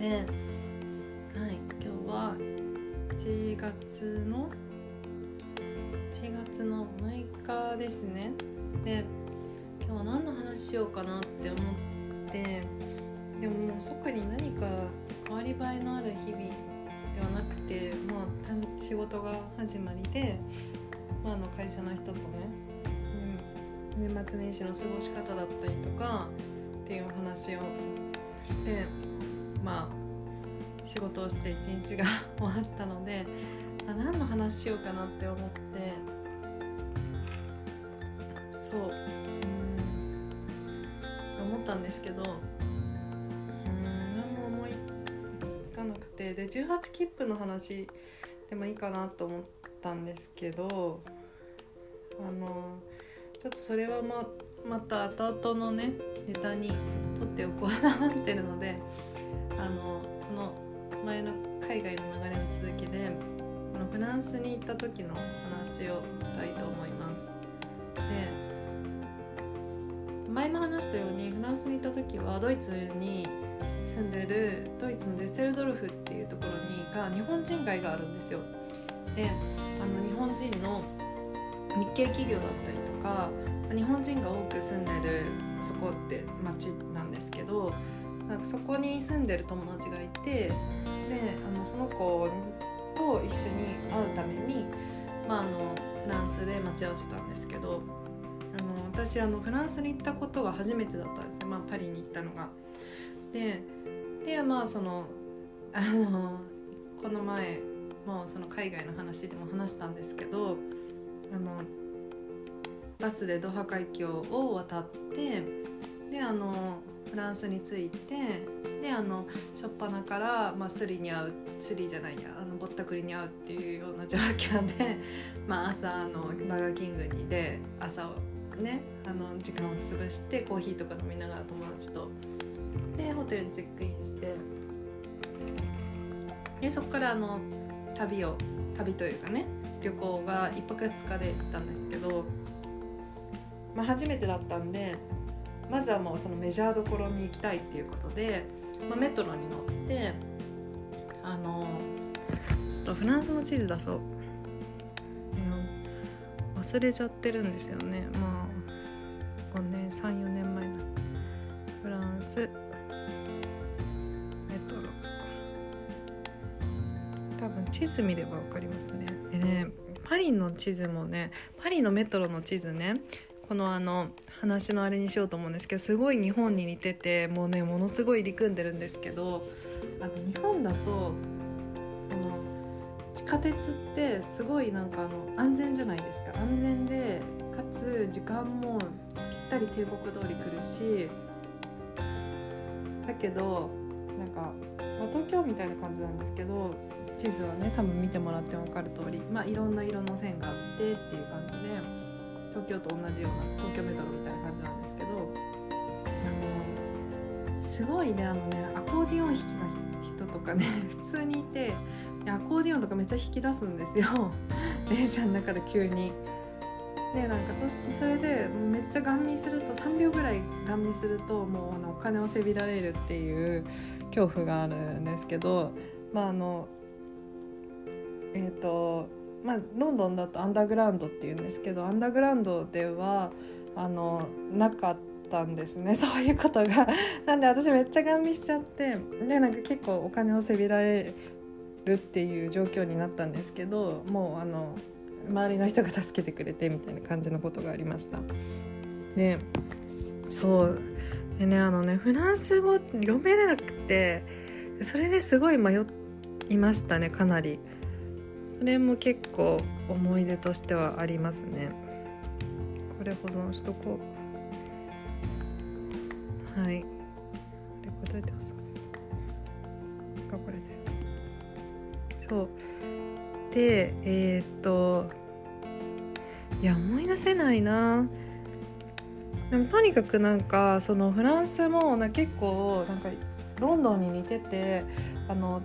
で、はい、今日は1月の1月の6日ですね。で今日は何の話しようかなって思ってでもも即に何か変わり映えのある日々ではなくてまあ仕事が始まりで、まあ、あの会社の人とね、年末年始の過ごし方だったりとかっていう話をしてまあ仕事をして一日が終わったのであ何の話しようかなって思って。そう。うん。思ったんですけどうん何も思いつかなくて。で18切符の話でもいいかなと思ったんですけどあのちょっとそれはままた後々のねネタに取っておこうと思ってるのであのこの前の海外の流れの続きでフランスに行った時の話をしたいと思います。で前も話したようにフランスに行った時はドイツに住んでるドイツのデュッセルドルフっていうところにが日本人街があるんですよ。であの日本人の日系企業だったりとか日本人が多く住んでるそこって町なんですけどなんかそこに住んでる友達がいてであのその子と一緒に会うために、まあ、あのフランスで待ち合わせたんですけどあの私あのフランスに行ったことが初めてだったんですね、まあ、パリに行ったのが。ででまあその あのこの前もその海外の話でも話したんですけどあのバスでドハ海峡を渡ってであのフランスに着いてであの初っ端から、まあ、スリに会うスリじゃないやあのぼったくりに会うっていうような状況で、まあ、朝のバーガーキングにで朝をねあの時間を潰してコーヒーとか飲みながら友達とでホテルにチェックインしてでそこからあの旅を旅というかね旅行が1泊2日で行ったんですけど、まあ、初めてだったんでまずはもうそのメジャーどころに行きたいっていうことで、まあ、メトロに乗ってあのちょっとフランスの地図出そう、うん、忘れちゃってるんですよね。まあ5年34年前のフランス。メトロ。多分地図見れば分かりますね。でねパリの地図もねパリのメトロの地図ねこのあの話のあれにしようと思うんですけどすごい日本に似ててもうねものすごい入り組んでるんですけどあの日本だとその地下鉄ってすごいなんかあの安全じゃないですか安全でかつ時間もぴったり帝国通り来るしだけどなんか、まあ、東京みたいな感じなんですけど地図はね多分見てもらっても分かる通りまあいろんな色の線があってっていう感じで。東京と同じような東京メトロみたいな感じなんですけどあのすごいねあのねアコーディオン弾きの人とかね 普通にいてアコーディオンとかめっちゃ弾き出すんですよ 電車の中で急に。でなんかそそれでめっちゃガン見すると3秒ぐらいガン見するともうあのお金をせびられるっていう恐怖があるんですけどまああのえっ、ー、とまあ、ロンドンだとアンダーグラウンドっていうんですけどアンダーグラウンドではあのなかったんですね そういうことが。なんで私めっちゃガン見しちゃってでなんか結構お金をせびられるっていう状況になったんですけどもうあの周りの人が助けてくれてみたいな感じのことがありました。でそうでねあのねフランス語読めなくてそれですごい迷いましたねかなり。それも結構思い出としてはありますね。これ保存しとこう。はい。これ答えてますかこれで。そう。でえー、っといや思い出せないな。でもとにかくなんかそのフランスもな結構なんかロンドンに似ててあの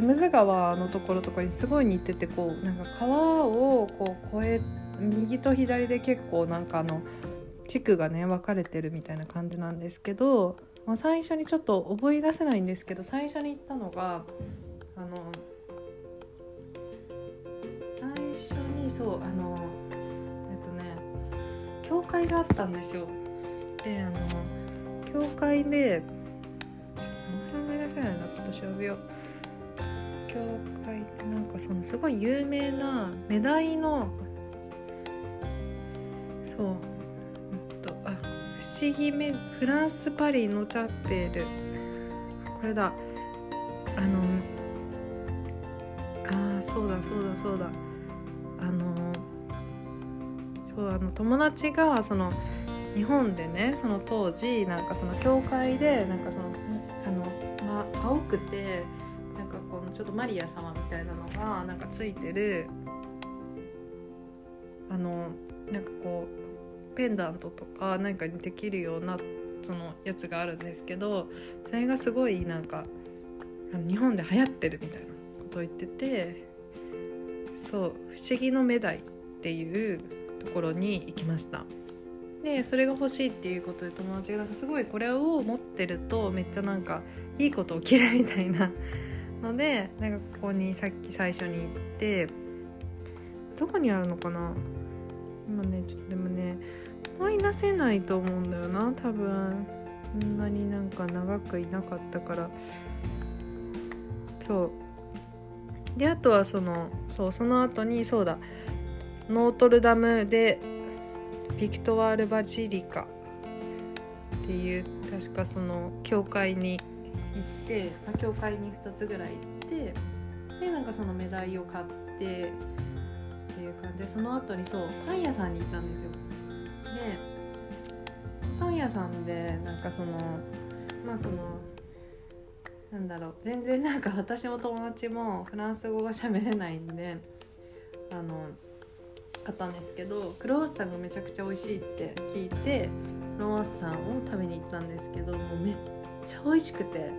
テムズ川のところとかにすごい似ててこうなんか川をこう越え右と左で結構なんかあの地区がね分かれてるみたいな感じなんですけどまあ、最初にちょっと覚え出せないんですけど最初に行ったのがあの最初にそうあのえっとね教会があったんですよ。であの教会で思い出せないなちょっと調べよう。教会ってなんかそのすごい有名なメダイのそううんとあ不思議めフランス・パリのチャペル。これだ。あのあそうだそうだそうだ。あのそうあの友達がその日本でねその当時なんかその教会でなんかそのあの、ま、青くてちょっとマリア様みたいなのがなんかついてるあのなんかこうペンダントとか何かにできるようなそのやつがあるんですけどそれがすごいなんか日本で流行ってるみたいなことを言っててそう「不思議のメダイ」っていうところに行きました。でそれが欲しいっていうことで友達がなんかすごいこれを持ってるとめっちゃなんかいいこと起きるみたいなのでなんかここにさっき最初に行ってどこにあるのかな？今ねちょっとでもね思い出せないと思うんだよな多分。そんなになんか長くいなかったから。そう。であとはそのそうその後にそうだ。ノートルダムでビクトワール・バジリカっていう確かその教会に行ってあ教会に2つぐらい行ってでなんかそのメダイを買ってっていう感じでその後にそうパン屋さんに行ったんですよ。でパン屋さんでなんかそのまあそのなんだろう全然なんか私も友達もフランス語が喋れないんであの買ったんですけどクロワッサンがめちゃくちゃ美味しいって聞いてクロワッサンを食べに行ったんですけどもうめっちゃ美味しくてめ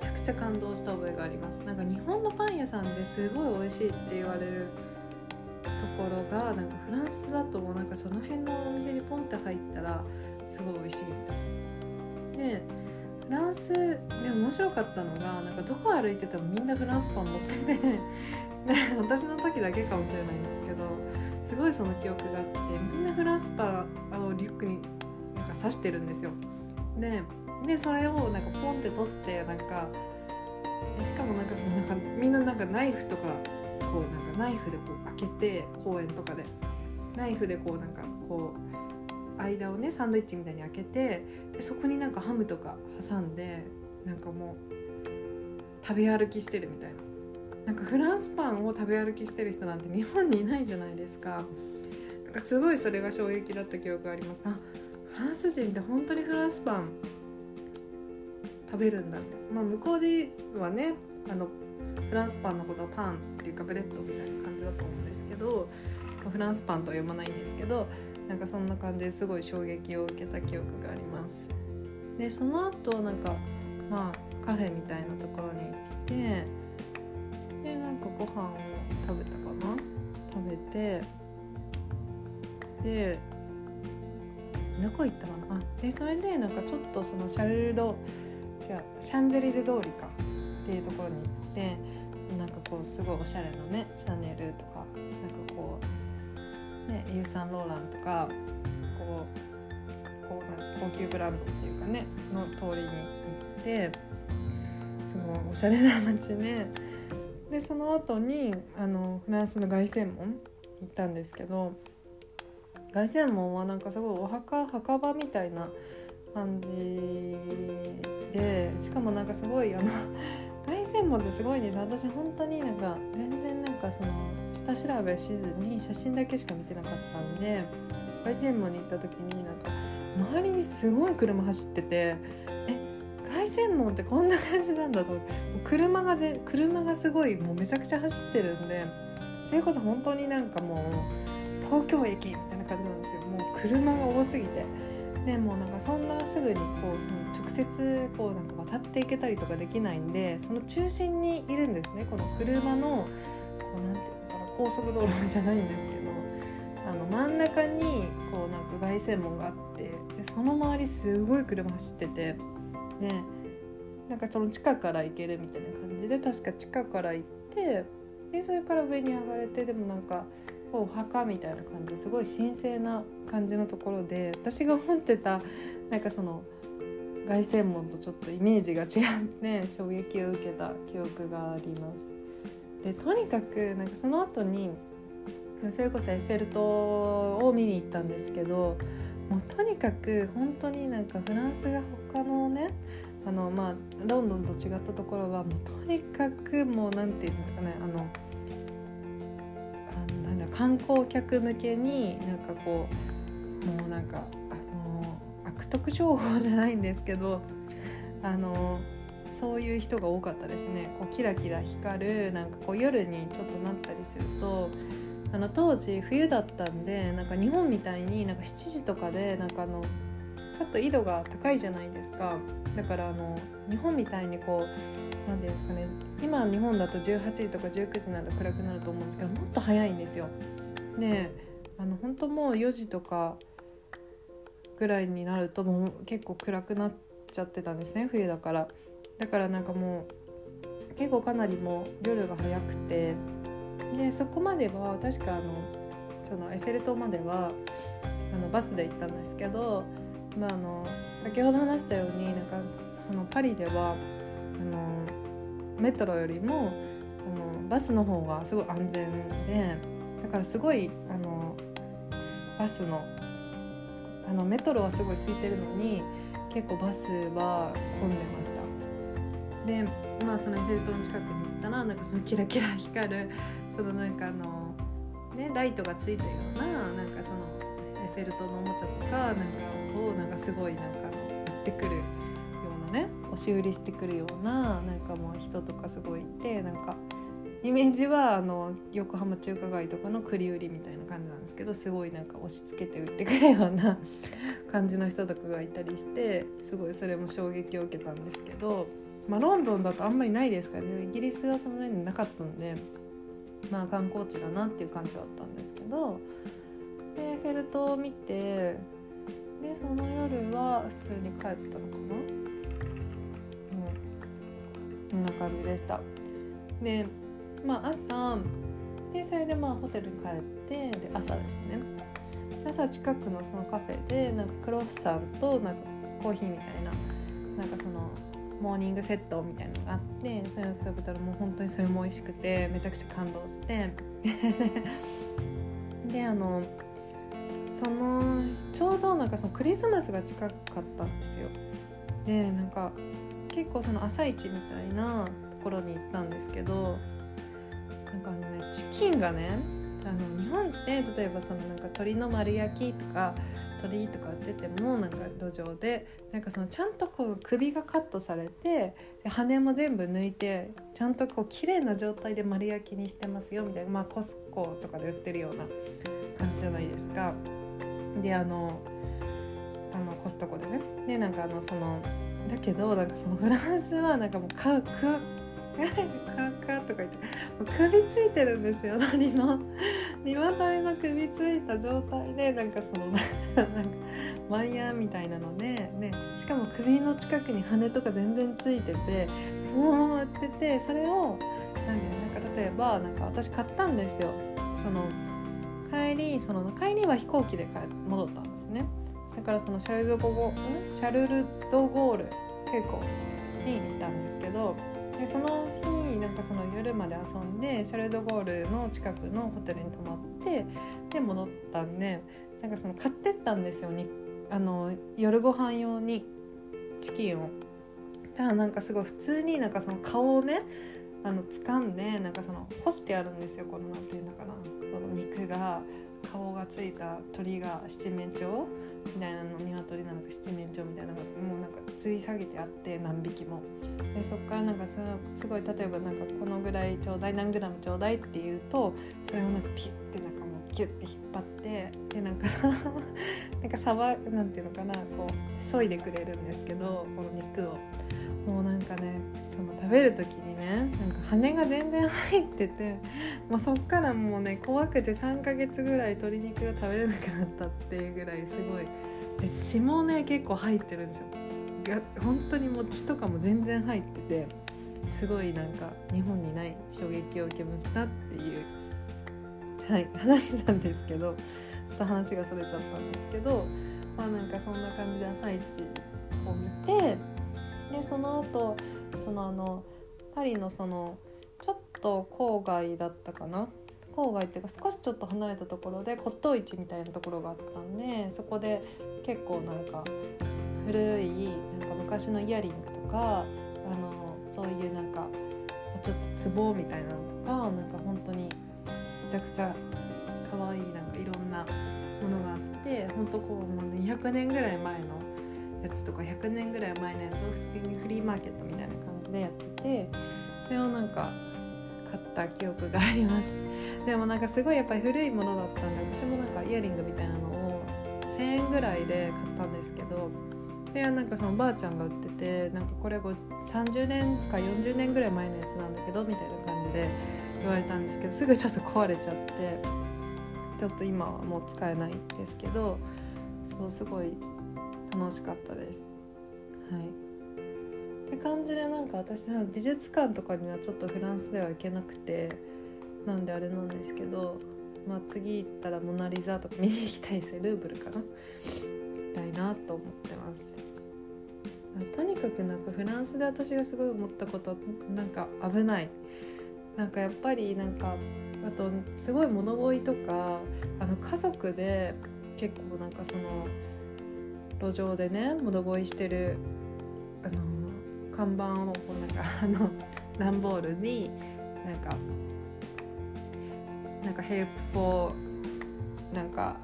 ちゃくちゃ感動した覚えがありますなんか日本のパン屋さんですごい美味しいって言われるところがなんかフランスだともうなんかその辺のお店にポンって入ったらすごい美味しいみたいな。でフランスで面白かったのがなんかどこ歩いててもみんなフランスパン持っててで 私の時だけかもしれないんですけどすごいその記憶があってみんなフランスパンをリュックになんか刺してるんですよ。ででそれをなんかポンって取ってなんかでしかもなんかそのなんかみんななんかナイフとかこうなんかナイフでこう開けて公園とかで。ナイフでこうなんかこう間をねサンドイッチみたいに開けてでそこになんかハムとか挟んでなんかもう食べ歩きしてるみたいな。なんかフランスパンを食べ歩きしてる人なんて日本にいないじゃないですか。なんかすごいそれが衝撃だった記憶があります。あフランス人って本当にフランスパン食べるんだって。まあ向こうではねあのフランスパンのことをパンっていうかブレッドみたいな感じだと思うんですけどフランスパンとは読まないんですけどなんかそんな感じですごい衝撃を受けた記憶があります。でその後なんかまあカフェみたいなところに行ってでなんかご飯を食べたかな？食べてでどこ行ったかな？あでそれでなんかちょっとそのシャルルドじゃシャンゼリゼ通りかっていうところに行ってなんかこうすごいおしゃれなねシャネルとかなんかこうねユーサンローランとかこうこう高級ブランドっていうかねの通りに行ってすごいおしゃれな街ででその後にあのフランスの凱旋門行ったんですけど凱旋門はなんかすごいお墓墓場みたいな感じでしかもなんかすごいあの 凱旋門ってすごいです私本当になんか全然なんかその下調べしずに写真だけしか見てなかったんで凱旋門に行った時になんか周りにすごい車走っててえ凱旋門ってこんな感じなんだと思って車がぜ車がすごいもうめちゃくちゃ走ってるんでそれこそ本当になんかもう東京駅みたいな感じなんですよ。もう車が多すぎて。でもなんかそんなすぐにこうその直接こうなんか渡っていけたりとかできないんでその中心にいるんですね。この車のこうなんていうのかな高速道路じゃないんですけどあの真ん中にこうなんか凱旋門があってでその周りすごい車走っててね。なんかその地下から行けるみたいな感じで確か地下から行ってでそれから上に上がれてでもなんかお墓みたいな感じすごい神聖な感じのところで私が思ってたなんかその凱旋門とちょっとイメージが違って衝撃を受けた記憶があります。でとにかくなんかその後にそれこそエッフェル塔を見に行ったんですけどもうとにかく本当になんかフランスが他のねあのまあロンドンと違ったところはもうとにかくもうなんていうのかねあの観光客向けになんかこうもうなんかあの悪徳情報じゃないんですけどあのそういう人が多かったですね。こうキラキラ光るなんかこう夜にちょっとなったりするとあの当時冬だったんでなんか日本みたいになんか7時とかでなんかあのちょっと緯度が高いじゃないですか。だからあの日本みたいにこう何て言うんですかね今日本だと18時とか19時など暗くなると思うんですけどもっと早いんですよ。であの本当もう4時とかぐらいになるともう結構暗くなっちゃってたんですね冬だからだからなんかもう結構かなりもう夜が早くてでそこまでは確かあのそのエッフェル塔まではあのバスで行ったんですけど、まあ、あの先ほど話したようになんかあのパリではあのメトロよりもあのバスの方がすごい安全でだからすごいあのバスのあのメトロはすごい空いてるのに結構バスは混んでました。でまあそのエッフェル塔の近くに行ったらなんかそのキラキラ光るそのなんかあのねライトがついたようななんかそのエッフェル塔のおもちゃとかなんかをなんかすごいなんか売ってくる押し売りしてくるようななんかもう人とかすごいいてなんかイメージはあの横浜中華街とかの栗売りみたいな感じなんですけどすごいなんか押し付けて売ってくるような 感じの人とかがいたりしてすごいそれも衝撃を受けたんですけど、まあ、ロンドンだとあんまりないですからね。イギリスはそんなになかったのでまあ観光地だなっていう感じはあったんですけどでフェルトを見てでその夜は普通に帰ったのかな。うんな感じでした。でまあ朝でそれでまあホテルに帰ってで朝ですね。朝近くのそのカフェでなんかクロッサンとなんかコーヒーみたいななんかそのモーニングセットみたいなのがあってそれを食べたらもう本当にそれも美味しくてめちゃくちゃ感動して。であのそのちょうどなんかそのクリスマスが近かったんですよ。でなんか結構その朝市みたいなところに行ったんですけどなんかあのねチキンがねあの日本って例えばそのなんか鶏の丸焼きとか鳥とか出ててもなんか路上でなんかそのちゃんとこう首がカットされて羽も全部抜いてちゃんとこう綺麗な状態で丸焼きにしてますよみたいなまあコスコとかで売ってるような感じじゃないですか。であのあのコストコでねでなんかあのそのだけどなんかそのフランスはなんかもう買うカカとか言ってもう首ついてるんですよ鳥の 鶏の首ついた状態でなんかそのなんかワイヤーみたいなので、ね、しかも首の近くに羽とか全然ついててそのまま売っててそれを何ていうなんか例えばなんか私買ったんですよ。その帰りその帰りは飛行機で戻ったんですね。だからそのシャルルドゴシャルルドゴール空港に行ったんですけどでその日なんかその夜まで遊んでシャルドゴールの近くのホテルに泊まってで戻ったんでなんかその買ってったんですよにあの夜ご飯用にチキンを。だからなんかすごい普通になんかその顔をねあの掴んでなんかその干してあるんですよこのなんていうのかなこの肉が顔がついた鳥が七面鳥みたいなの鶏なのか七面鳥みたいなのがもうなんか吊り下げてあって何匹もでそこからなんかそのすごい例えばなんかこのぐらいちょうだい何グラムちょうだいっていうとそれをなんかピュッてなんかもうギュッて引っ張ってでなんかその なんかさばなんていうのかなこう削いでくれるんですけどこの肉を。もうなんかねその食べる時にねなんか羽が全然入っててもうそっからもうね怖くて3ヶ月ぐらい鶏肉が食べれなくなったっていうぐらいすごいで血もね結構入ってるんですよ。が本当にもう血とかも全然入っててすごいなんか日本にない衝撃を受けましたっていうはい話なんですけどちょっと話がそれちゃったんですけどまあなんかそんな感じで朝一を見てでその後そのあのパリのそのちょっと郊外だったかな？郊外っていうか少しちょっと離れたところで骨董市みたいなところがあったんでそこで結構なんか古いなんか昔のイヤリングとかあのそういうなんかちょっと壺みたいなのとかなんか本当にめちゃくちゃ可愛いなんかいろんなものがあって本当こうもう200年ぐらい前のやつとか100年ぐらい前のやつを普通にフリーマーケットみたいな感じでやっててそれをなんか買った記憶があります。でもなんかすごいやっぱり古いものだったんで私もなんかイヤリングみたいなのを1,000円ぐらいで買ったんですけどでなんかそのばあちゃんが売っててなんかこれ30年か40年ぐらい前のやつなんだけどみたいな感じで言われたんですけどすぐちょっと壊れちゃってちょっと今はもう使えないんですけどそうすごい楽しかったです。はいって感じでなんか私は美術館とかにはちょっとフランスでは行けなくてなんであれなんですけど、まあ、次行ったら「モナ・リザ」とか見に行きたいですルーブルかな行きたいなと思ってます。とにかくなんかフランスで私がすごい思ったことなんか危ないなんかやっぱりなんかあとすごい物乞いとかあの家族で結構なんかその路上でね物乞いしてるあの看板をこうなんか あの段ボールになんかなんか help for なんか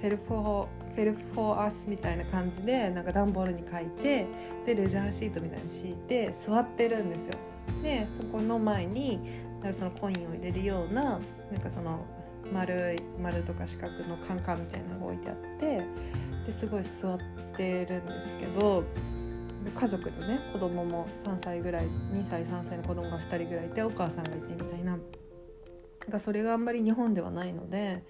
help for help for us みたいな感じでなんか段ボールに書いてでレジャーシートみたいに敷いて座ってるんですよ。でそこの前にそのコインを入れるようななんかその丸い丸とか四角のカンカンみたいなのが置いてあってですごい座ってるんですけど家族でね子供も3歳ぐらい2歳3歳の子供が2人ぐらいいてお母さんがいてみたいな。がそれがあんまり日本ではないので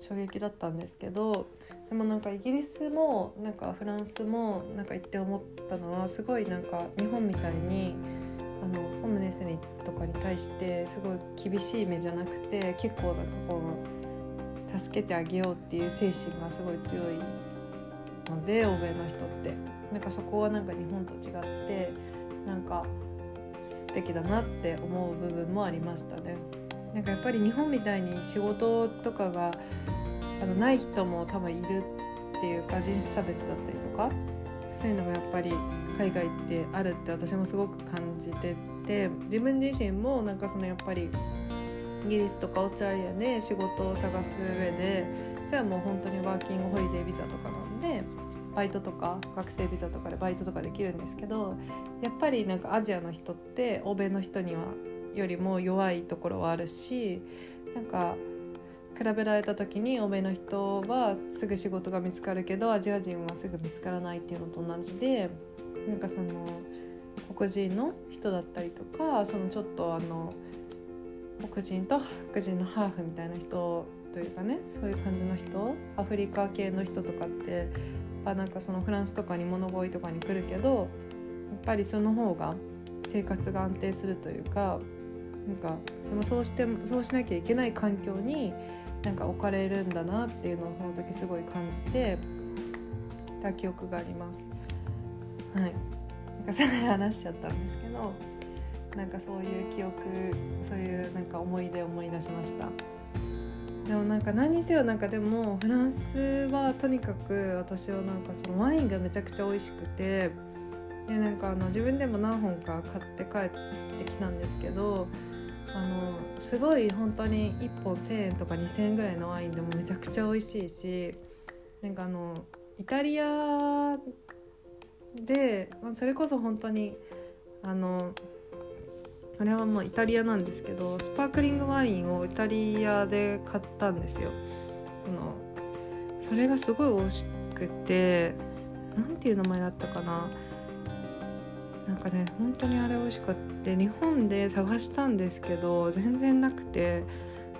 衝撃だったんですけどでもなんかイギリスもなんかフランスもなんか行って思ったのはすごいなんか日本みたいにのホームレスにとかに対してすごい厳しい目じゃなくて結構なんかこう助けてあげようっていう精神がすごい強いので欧米の人ってなんかそこはなんか日本と違ってなんか素敵だなって思う部分もありましたね。なんかやっぱり日本みたいに仕事とかがあのない人も多分いるっていうか人種差別だったりとかそういうのがやっぱり海外ってあるって私もすごく感じてて自分自身もなんかそのやっぱりイギリスとかオーストラリアで仕事を探す上でそれはもう本当にワーキングホリデービザとかなんでバイトとか学生ビザとかでバイトとかできるんですけどやっぱりなんかアジアの人って欧米の人にはよりも弱いところはあるしなんか比べられた時に欧米の人はすぐ仕事が見つかるけどアジア人はすぐ見つからないっていうのと同じでなんかその黒人の人だったりとかそのちょっとあの黒人と白人のハーフみたいな人というかねそういう感じの人アフリカ系の人とかってやっぱなんかそのフランスとかに物乞いとかに来るけどやっぱりその方が生活が安定するというかなんかでもそうしてそうしなきゃいけない環境になんか置かれるんだなっていうのをその時すごい感じてた記憶があります。はい、なんかさら話しちゃったんですけどなんかそういう記憶そういうなんか思い出を思い出しましたでもなんか何にせよなんかでもフランスはとにかく私はなんかそのワインがめちゃくちゃ美味しくてでなんかあの自分でも何本か買って帰ってきたんですけどあのすごい本当に1本1,000円とか2,000円ぐらいのワインでもめちゃくちゃ美味しいしなんかあのイタリアでそれこそ本当にあのあれはもうイタリアなんですけどスパークリングワインをイタリアで買ったんですよ。そのそれがすごい美味しくて何ていう名前だったかな？なんかね本当にあれ美味しかって日本で探したんですけど全然なくて。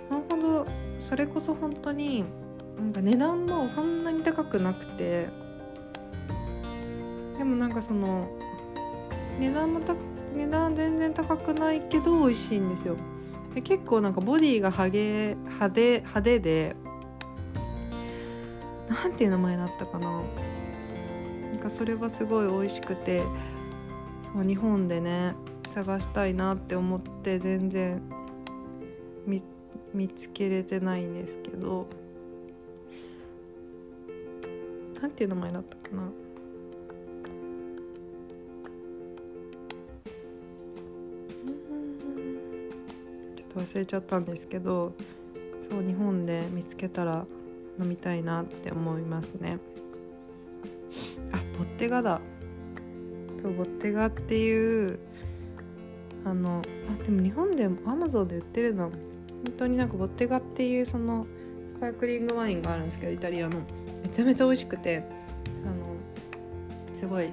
なるほどそれこそ本当になんか値段もそんなに高くなくて。でもなんかその値段もた値段全然高くないけど美味しいんですよ。で結構なんかボディがハゲ派手派手でなんていう名前だったかな。なんかそれはすごい美味しくて。そう日本でね探したいなって思って全然見見つけれてないんですけどなんていう名前だったかな。ちょっと忘れちゃったんですけどそう日本で見つけたら飲みたいなって思いますね。あボッテガだ。そうボッテガっていうあのあでも日本でもアマゾンで売ってるの本当になんかボッテガっていうそのスパークリングワインがあるんですけどイタリアの。めちゃめちゃ美味しくてあのすごいあ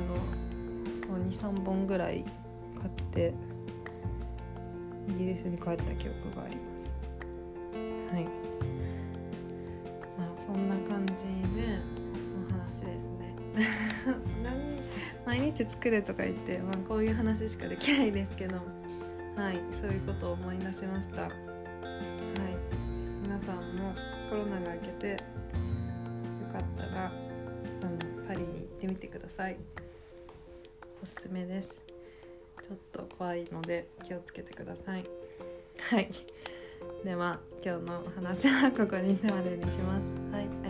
のそう23本ぐらい買ってイギリスに帰った記憶があります。はい。まあそんな感じでお話ですね。毎日作れとか言って、まあ、こういう話しかできないですけど。はいそういうことを思い出しました。はい皆さんもコロナが明けてよかったらあのパリに行ってみてください。おすすめです。ちょっと怖いので気をつけてください。はい。では今日のお話はここにまでにします。はい。